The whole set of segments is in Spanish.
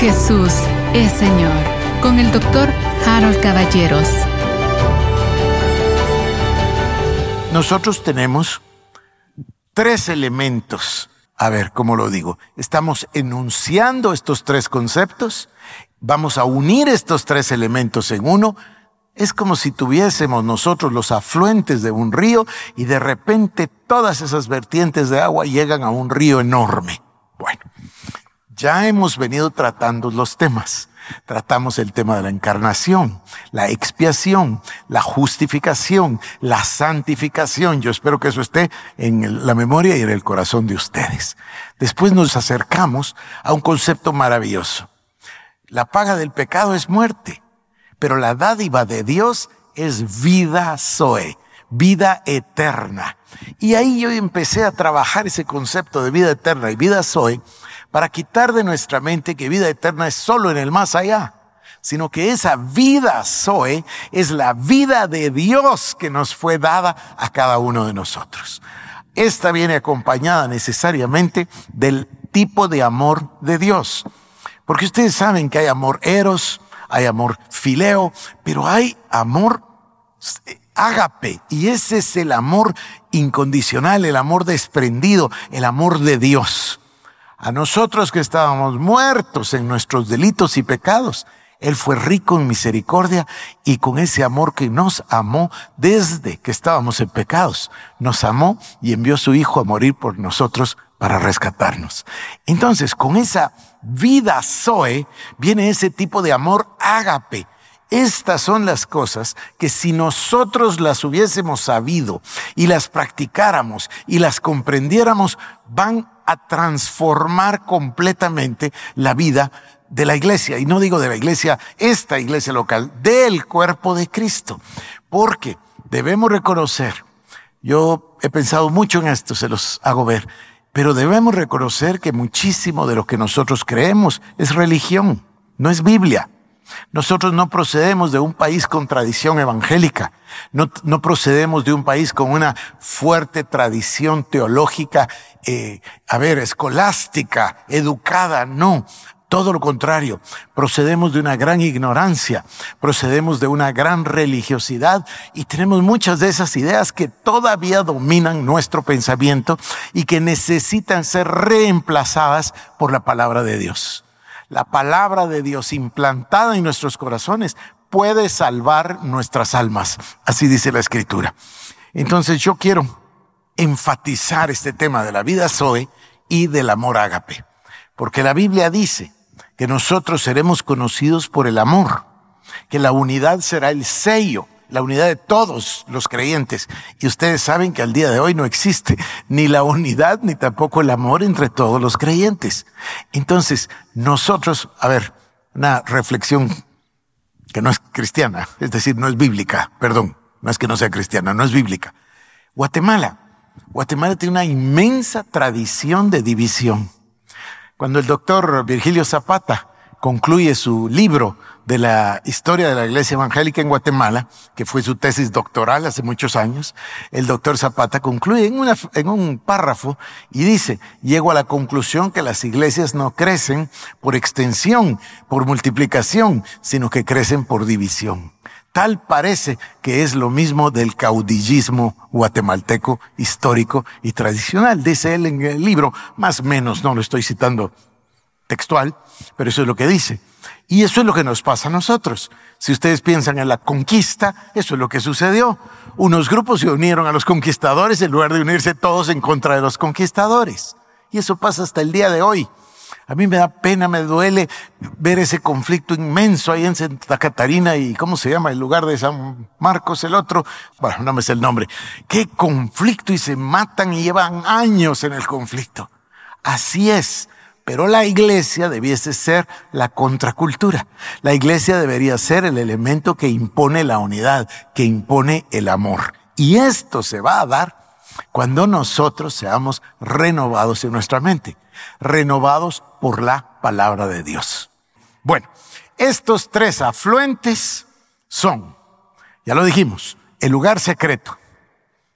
Jesús es Señor con el doctor Harold Caballeros. Nosotros tenemos tres elementos. A ver, ¿cómo lo digo? Estamos enunciando estos tres conceptos, vamos a unir estos tres elementos en uno. Es como si tuviésemos nosotros los afluentes de un río y de repente todas esas vertientes de agua llegan a un río enorme. Bueno, ya hemos venido tratando los temas. Tratamos el tema de la encarnación, la expiación, la justificación, la santificación. Yo espero que eso esté en la memoria y en el corazón de ustedes. Después nos acercamos a un concepto maravilloso. La paga del pecado es muerte, pero la dádiva de Dios es vida Zoe, vida eterna. Y ahí yo empecé a trabajar ese concepto de vida eterna y vida Zoe para quitar de nuestra mente que vida eterna es solo en el más allá, sino que esa vida Zoe es la vida de Dios que nos fue dada a cada uno de nosotros. Esta viene acompañada necesariamente del tipo de amor de Dios. Porque ustedes saben que hay amor eros, hay amor fileo, pero hay amor ágape. Y ese es el amor incondicional, el amor desprendido, el amor de Dios a nosotros que estábamos muertos en nuestros delitos y pecados. Él fue rico en misericordia y con ese amor que nos amó desde que estábamos en pecados. Nos amó y envió a su Hijo a morir por nosotros para rescatarnos. Entonces, con esa vida Zoe viene ese tipo de amor ágape. Estas son las cosas que si nosotros las hubiésemos sabido y las practicáramos y las comprendiéramos, van a transformar completamente la vida de la iglesia. Y no digo de la iglesia, esta iglesia local, del cuerpo de Cristo. Porque debemos reconocer, yo he pensado mucho en esto, se los hago ver, pero debemos reconocer que muchísimo de lo que nosotros creemos es religión, no es Biblia. Nosotros no procedemos de un país con tradición evangélica, no, no procedemos de un país con una fuerte tradición teológica, eh, a ver, escolástica, educada, no. Todo lo contrario, procedemos de una gran ignorancia, procedemos de una gran religiosidad y tenemos muchas de esas ideas que todavía dominan nuestro pensamiento y que necesitan ser reemplazadas por la palabra de Dios la palabra de Dios implantada en nuestros corazones puede salvar nuestras almas. Así dice la escritura. Entonces yo quiero enfatizar este tema de la vida Zoe y del amor ágape. Porque la Biblia dice que nosotros seremos conocidos por el amor, que la unidad será el sello la unidad de todos los creyentes. Y ustedes saben que al día de hoy no existe ni la unidad ni tampoco el amor entre todos los creyentes. Entonces, nosotros, a ver, una reflexión que no es cristiana, es decir, no es bíblica, perdón, no es que no sea cristiana, no es bíblica. Guatemala. Guatemala tiene una inmensa tradición de división. Cuando el doctor Virgilio Zapata concluye su libro de la historia de la iglesia evangélica en Guatemala, que fue su tesis doctoral hace muchos años, el doctor Zapata concluye en, un párrafo y dice, llego a la conclusión que las iglesias no crecen por extensión, por multiplicación, sino que crecen por división. Tal parece que es lo mismo del caudillismo guatemalteco histórico y tradicional, dice él en el libro, más o menos, no lo estoy citando textual, pero eso es lo que dice. Y eso es lo que nos pasa a nosotros. Si ustedes piensan en la conquista, eso es lo que sucedió. Unos grupos se unieron a los conquistadores en lugar de unirse todos en contra de los conquistadores. Y eso pasa hasta el día de hoy. A mí me da pena, me duele ver ese conflicto inmenso ahí en Santa Catarina y ¿cómo se llama el lugar de San Marcos el otro? Bueno, no me sé el nombre. Qué conflicto y se matan y llevan años en el conflicto. Así es. Pero la iglesia debiese ser la contracultura. La iglesia debería ser el elemento que impone la unidad, que impone el amor. Y esto se va a dar cuando nosotros seamos renovados en nuestra mente, renovados por la palabra de Dios. Bueno, estos tres afluentes son, ya lo dijimos, el lugar secreto,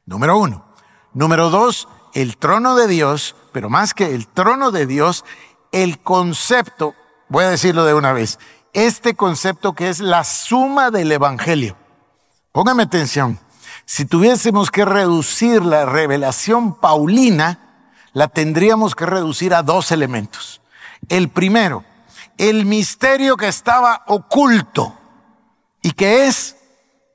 número uno. Número dos, el trono de Dios, pero más que el trono de Dios, el concepto voy a decirlo de una vez, este concepto que es la suma del Evangelio. Póngame atención. Si tuviésemos que reducir la revelación paulina, la tendríamos que reducir a dos elementos. El primero, el misterio que estaba oculto y que es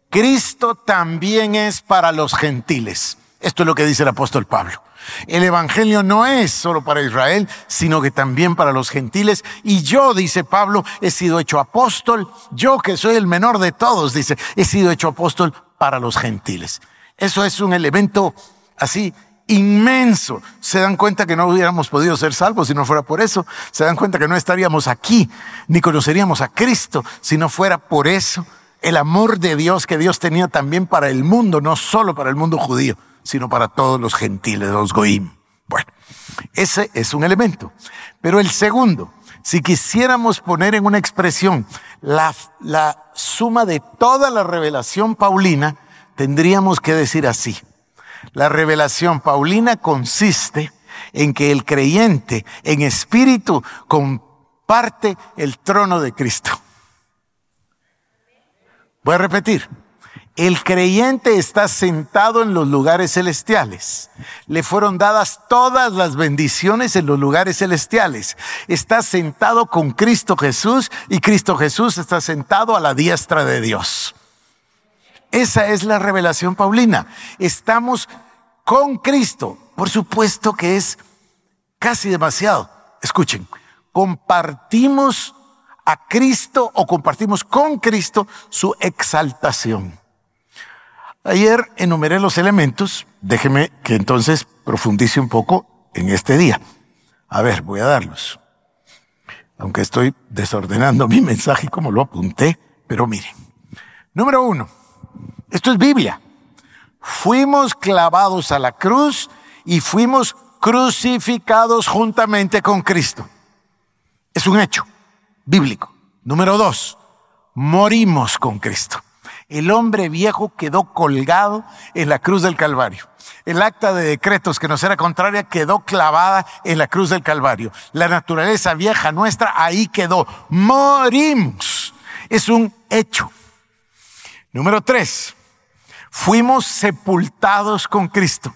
Cristo también es para los gentiles. Esto es lo que dice el apóstol Pablo. El Evangelio no es solo para Israel, sino que también para los gentiles. Y yo, dice Pablo, he sido hecho apóstol. Yo que soy el menor de todos, dice, he sido hecho apóstol para los gentiles. Eso es un elemento así inmenso. Se dan cuenta que no hubiéramos podido ser salvos si no fuera por eso. Se dan cuenta que no estaríamos aquí, ni conoceríamos a Cristo si no fuera por eso. El amor de Dios que Dios tenía también para el mundo, no solo para el mundo judío sino para todos los gentiles, los goim. Bueno, ese es un elemento. Pero el segundo, si quisiéramos poner en una expresión la, la suma de toda la revelación paulina, tendríamos que decir así. La revelación paulina consiste en que el creyente en espíritu comparte el trono de Cristo. Voy a repetir. El creyente está sentado en los lugares celestiales. Le fueron dadas todas las bendiciones en los lugares celestiales. Está sentado con Cristo Jesús y Cristo Jesús está sentado a la diestra de Dios. Esa es la revelación paulina. Estamos con Cristo. Por supuesto que es casi demasiado. Escuchen, compartimos a Cristo o compartimos con Cristo su exaltación. Ayer enumeré los elementos, déjeme que entonces profundice un poco en este día. A ver, voy a darlos. Aunque estoy desordenando mi mensaje como lo apunté, pero miren. Número uno, esto es Biblia. Fuimos clavados a la cruz y fuimos crucificados juntamente con Cristo. Es un hecho bíblico. Número dos, morimos con Cristo el hombre viejo quedó colgado en la cruz del Calvario. El acta de decretos que nos era contraria quedó clavada en la cruz del Calvario. La naturaleza vieja nuestra ahí quedó. Morimos. Es un hecho. Número tres, fuimos sepultados con Cristo.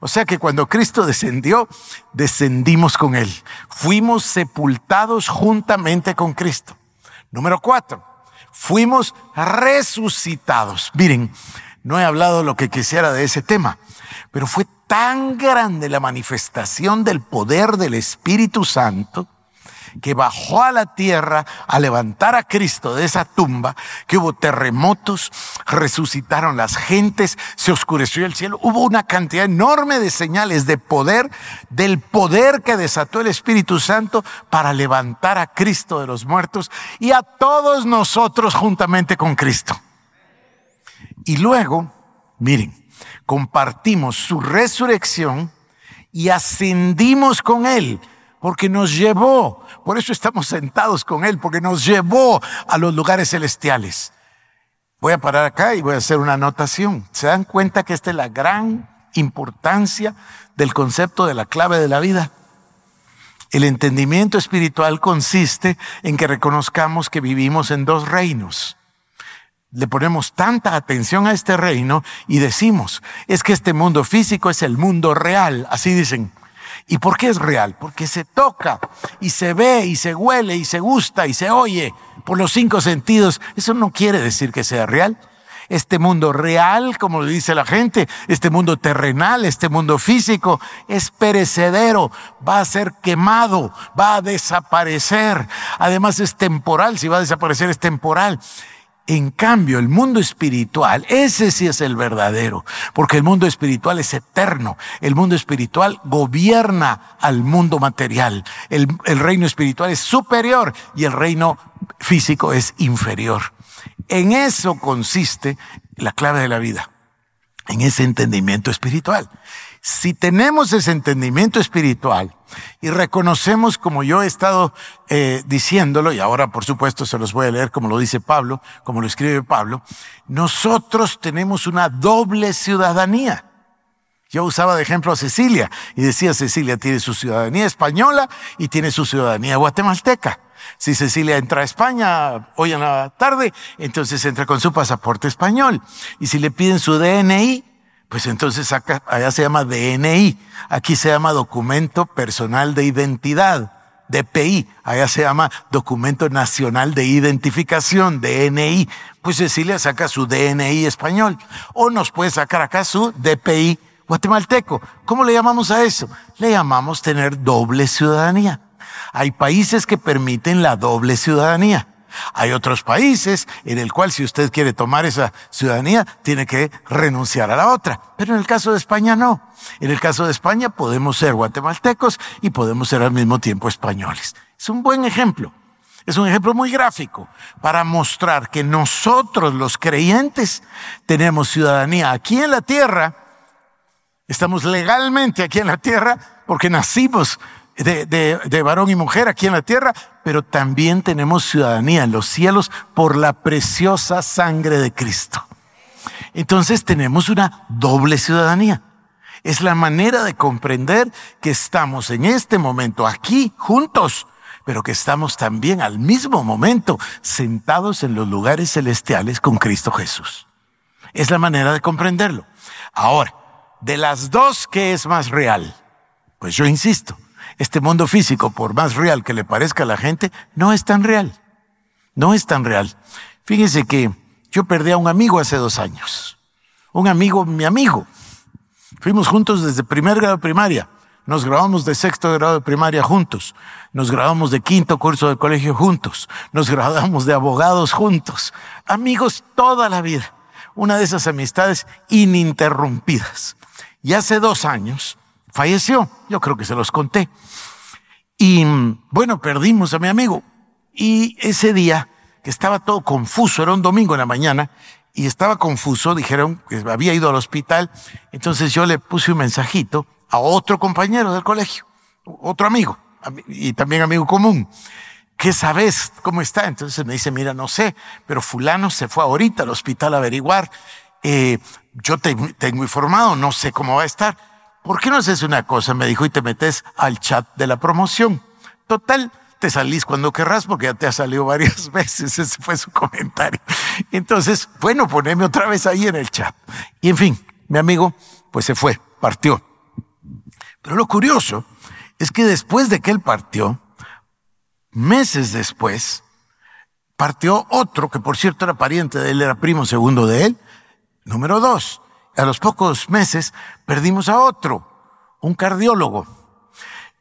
O sea que cuando Cristo descendió, descendimos con Él. Fuimos sepultados juntamente con Cristo. Número cuatro, fuimos resucitados. Miren, no he hablado lo que quisiera de ese tema, pero fue tan grande la manifestación del poder del Espíritu Santo que bajó a la tierra a levantar a Cristo de esa tumba, que hubo terremotos, resucitaron las gentes, se oscureció el cielo, hubo una cantidad enorme de señales de poder, del poder que desató el Espíritu Santo para levantar a Cristo de los muertos y a todos nosotros juntamente con Cristo. Y luego, miren, compartimos su resurrección y ascendimos con Él porque nos llevó, por eso estamos sentados con Él, porque nos llevó a los lugares celestiales. Voy a parar acá y voy a hacer una anotación. ¿Se dan cuenta que esta es la gran importancia del concepto de la clave de la vida? El entendimiento espiritual consiste en que reconozcamos que vivimos en dos reinos. Le ponemos tanta atención a este reino y decimos, es que este mundo físico es el mundo real, así dicen. ¿Y por qué es real? Porque se toca y se ve y se huele y se gusta y se oye por los cinco sentidos. Eso no quiere decir que sea real. Este mundo real, como dice la gente, este mundo terrenal, este mundo físico, es perecedero, va a ser quemado, va a desaparecer. Además es temporal, si va a desaparecer es temporal. En cambio, el mundo espiritual, ese sí es el verdadero, porque el mundo espiritual es eterno. El mundo espiritual gobierna al mundo material. El, el, reino espiritual es superior y el reino físico es inferior. En eso consiste la clave de la vida, en ese entendimiento espiritual. Si tenemos ese entendimiento espiritual y reconocemos, como yo he estado eh, diciéndolo, y ahora por supuesto se los voy a leer como lo dice Pablo, como lo escribe Pablo, nosotros tenemos una doble ciudadanía. Yo usaba de ejemplo a Cecilia y decía, Cecilia tiene su ciudadanía española y tiene su ciudadanía guatemalteca. Si Cecilia entra a España hoy en la tarde, entonces entra con su pasaporte español. Y si le piden su DNI, pues entonces saca, allá se llama DNI. Aquí se llama documento personal de identidad. DPI, allá se llama Documento Nacional de Identificación, DNI. Pues Cecilia saca su DNI español o nos puede sacar acá su DPI guatemalteco. ¿Cómo le llamamos a eso? Le llamamos tener doble ciudadanía. Hay países que permiten la doble ciudadanía. Hay otros países en el cual si usted quiere tomar esa ciudadanía, tiene que renunciar a la otra. Pero en el caso de España no. En el caso de España podemos ser guatemaltecos y podemos ser al mismo tiempo españoles. Es un buen ejemplo. Es un ejemplo muy gráfico para mostrar que nosotros los creyentes tenemos ciudadanía aquí en la tierra Estamos legalmente aquí en la tierra porque nacimos de, de, varón y mujer aquí en la tierra, pero también tenemos ciudadanía en los cielos por la preciosa sangre de Cristo. Entonces tenemos una doble ciudadanía. Es la manera de comprender que estamos en este momento aquí juntos, pero que estamos también al mismo momento sentados en los lugares celestiales con Cristo Jesús. Es la manera de comprenderlo. Ahora, de las dos, ¿qué es más real? Pues yo insisto, este mundo físico, por más real que le parezca a la gente, no es tan real. No es tan real. Fíjense que yo perdí a un amigo hace dos años. Un amigo, mi amigo. Fuimos juntos desde primer grado de primaria. Nos grabamos de sexto grado de primaria juntos. Nos grabamos de quinto curso de colegio juntos. Nos graduamos de abogados juntos. Amigos toda la vida. Una de esas amistades ininterrumpidas. Y hace dos años falleció, yo creo que se los conté. Y bueno, perdimos a mi amigo. Y ese día, que estaba todo confuso, era un domingo en la mañana, y estaba confuso, dijeron que había ido al hospital, entonces yo le puse un mensajito a otro compañero del colegio, otro amigo, y también amigo común. ¿Qué sabes? ¿Cómo está? Entonces me dice, mira, no sé, pero fulano se fue ahorita al hospital a averiguar eh, yo te, tengo informado, no sé cómo va a estar. ¿Por qué no haces una cosa? Me dijo y te metes al chat de la promoción. Total, te salís cuando querrás porque ya te ha salido varias veces. Ese fue su comentario. Entonces, bueno, poneme otra vez ahí en el chat. Y en fin, mi amigo, pues se fue, partió. Pero lo curioso es que después de que él partió, meses después, partió otro, que por cierto era pariente de él, era primo segundo de él, Número dos, a los pocos meses perdimos a otro, un cardiólogo,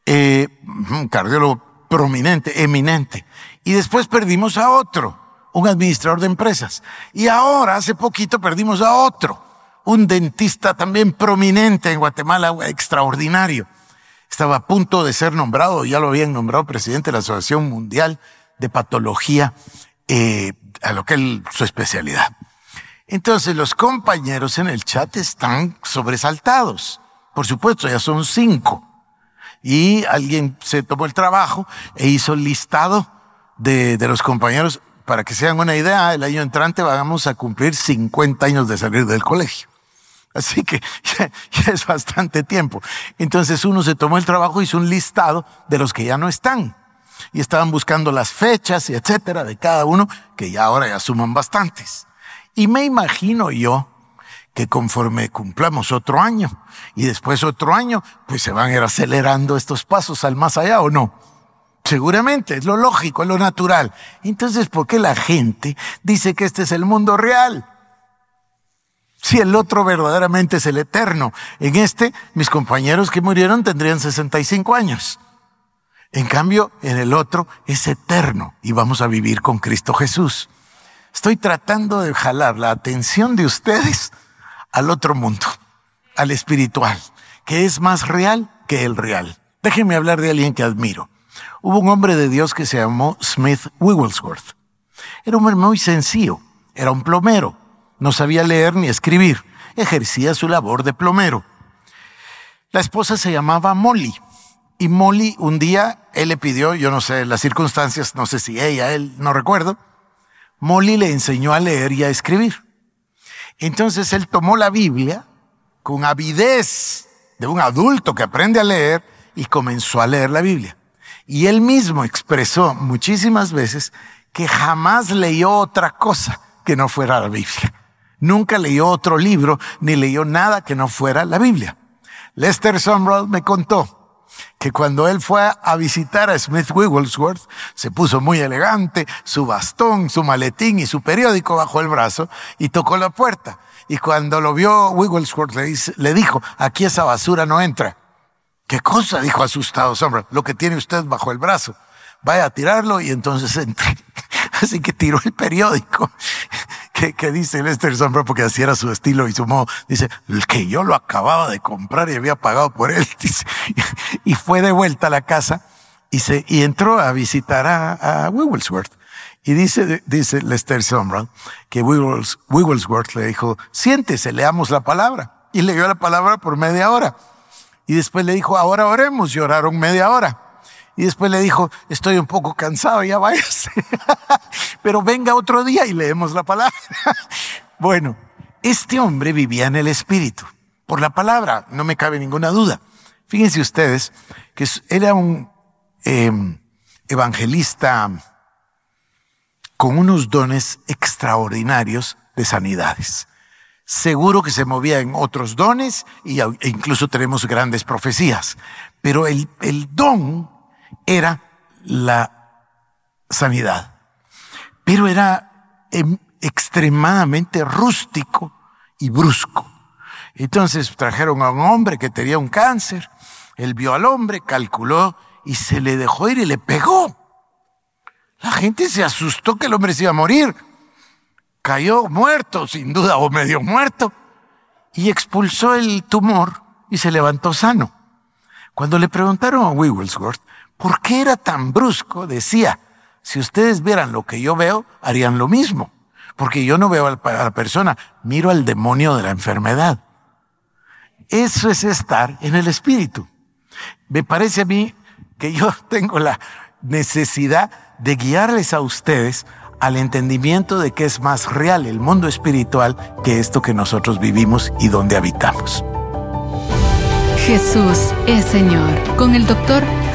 eh, un cardiólogo prominente, eminente. Y después perdimos a otro, un administrador de empresas. Y ahora, hace poquito, perdimos a otro, un dentista también prominente en Guatemala, extraordinario. Estaba a punto de ser nombrado, ya lo habían nombrado presidente de la Asociación Mundial de Patología, eh, a lo que es su especialidad. Entonces los compañeros en el chat están sobresaltados. Por supuesto, ya son cinco. Y alguien se tomó el trabajo e hizo el listado de, de los compañeros. Para que se hagan una idea, el año entrante vamos a cumplir 50 años de salir del colegio. Así que ya, ya, es bastante tiempo. Entonces uno se tomó el trabajo, hizo un listado de los que ya no están. Y estaban buscando las fechas y etcétera de cada uno, que ya ahora ya suman bastantes. Y me imagino yo que conforme cumplamos otro año y después otro año, pues se van a ir acelerando estos pasos al más allá o no. Seguramente, es lo lógico, es lo natural. Entonces, ¿por qué la gente dice que este es el mundo real? Si el otro verdaderamente es el eterno. En este, mis compañeros que murieron tendrían 65 años. En cambio, en el otro es eterno y vamos a vivir con Cristo Jesús. Estoy tratando de jalar la atención de ustedes al otro mundo, al espiritual, que es más real que el real. Déjenme hablar de alguien que admiro. Hubo un hombre de Dios que se llamó Smith Wigglesworth. Era un hombre muy sencillo, era un plomero, no sabía leer ni escribir, ejercía su labor de plomero. La esposa se llamaba Molly. Y Molly un día, él le pidió, yo no sé las circunstancias, no sé si ella, él, no recuerdo, Molly le enseñó a leer y a escribir. Entonces él tomó la Biblia con avidez de un adulto que aprende a leer y comenzó a leer la Biblia. Y él mismo expresó muchísimas veces que jamás leyó otra cosa que no fuera la Biblia. Nunca leyó otro libro ni leyó nada que no fuera la Biblia. Lester Sumrall me contó que cuando él fue a visitar a Smith Wigglesworth, se puso muy elegante, su bastón, su maletín y su periódico bajo el brazo y tocó la puerta. Y cuando lo vio Wigglesworth le, dijo, aquí esa basura no entra. ¿Qué cosa? dijo asustado Sombra. Lo que tiene usted bajo el brazo. Vaya a tirarlo y entonces entre. Así que tiró el periódico que, dice Lester Sombra, porque así era su estilo y su modo. Dice, que yo lo acababa de comprar y había pagado por él. y fue de vuelta a la casa y, se, y entró a visitar a, a Wigglesworth. Y dice, dice Lester Sombra que Wigglesworth le dijo, siéntese, leamos la palabra. Y leyó la palabra por media hora. Y después le dijo, ahora oremos, y oraron media hora. Y después le dijo, estoy un poco cansado, ya váyase. Pero venga otro día y leemos la palabra. bueno, este hombre vivía en el Espíritu, por la palabra, no me cabe ninguna duda. Fíjense ustedes que era un em, evangelista con unos dones extraordinarios de sanidades seguro que se movía en otros dones y, e incluso tenemos grandes profecías. Pero el, el don era la sanidad. Pero era em, extremadamente rústico y brusco. Entonces trajeron a un hombre que tenía un cáncer, él vio al hombre, calculó y se le dejó ir y le pegó. La gente se asustó que el hombre se iba a morir cayó muerto, sin duda, o medio muerto, y expulsó el tumor y se levantó sano. Cuando le preguntaron a Wigglesworth por qué era tan brusco, decía, si ustedes vieran lo que yo veo, harían lo mismo, porque yo no veo a la persona, miro al demonio de la enfermedad. Eso es estar en el espíritu. Me parece a mí que yo tengo la necesidad de guiarles a ustedes al entendimiento de que es más real el mundo espiritual que esto que nosotros vivimos y donde habitamos. Jesús es Señor. Con el doctor